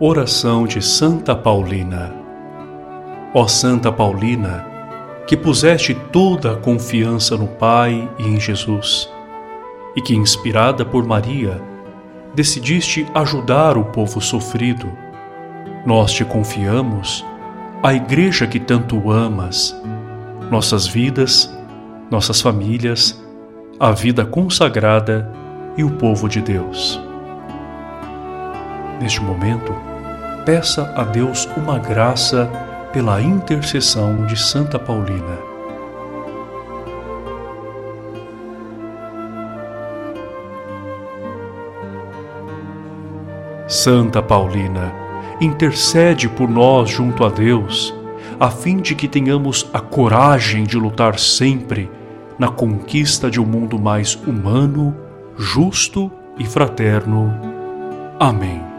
Oração de Santa Paulina Ó Santa Paulina, que puseste toda a confiança no Pai e em Jesus, e que, inspirada por Maria, decidiste ajudar o povo sofrido, nós te confiamos a Igreja que tanto amas, nossas vidas, nossas famílias, a vida consagrada e o povo de Deus. Neste momento, peça a Deus uma graça pela intercessão de Santa Paulina. Santa Paulina, intercede por nós junto a Deus, a fim de que tenhamos a coragem de lutar sempre na conquista de um mundo mais humano, justo e fraterno. Amém.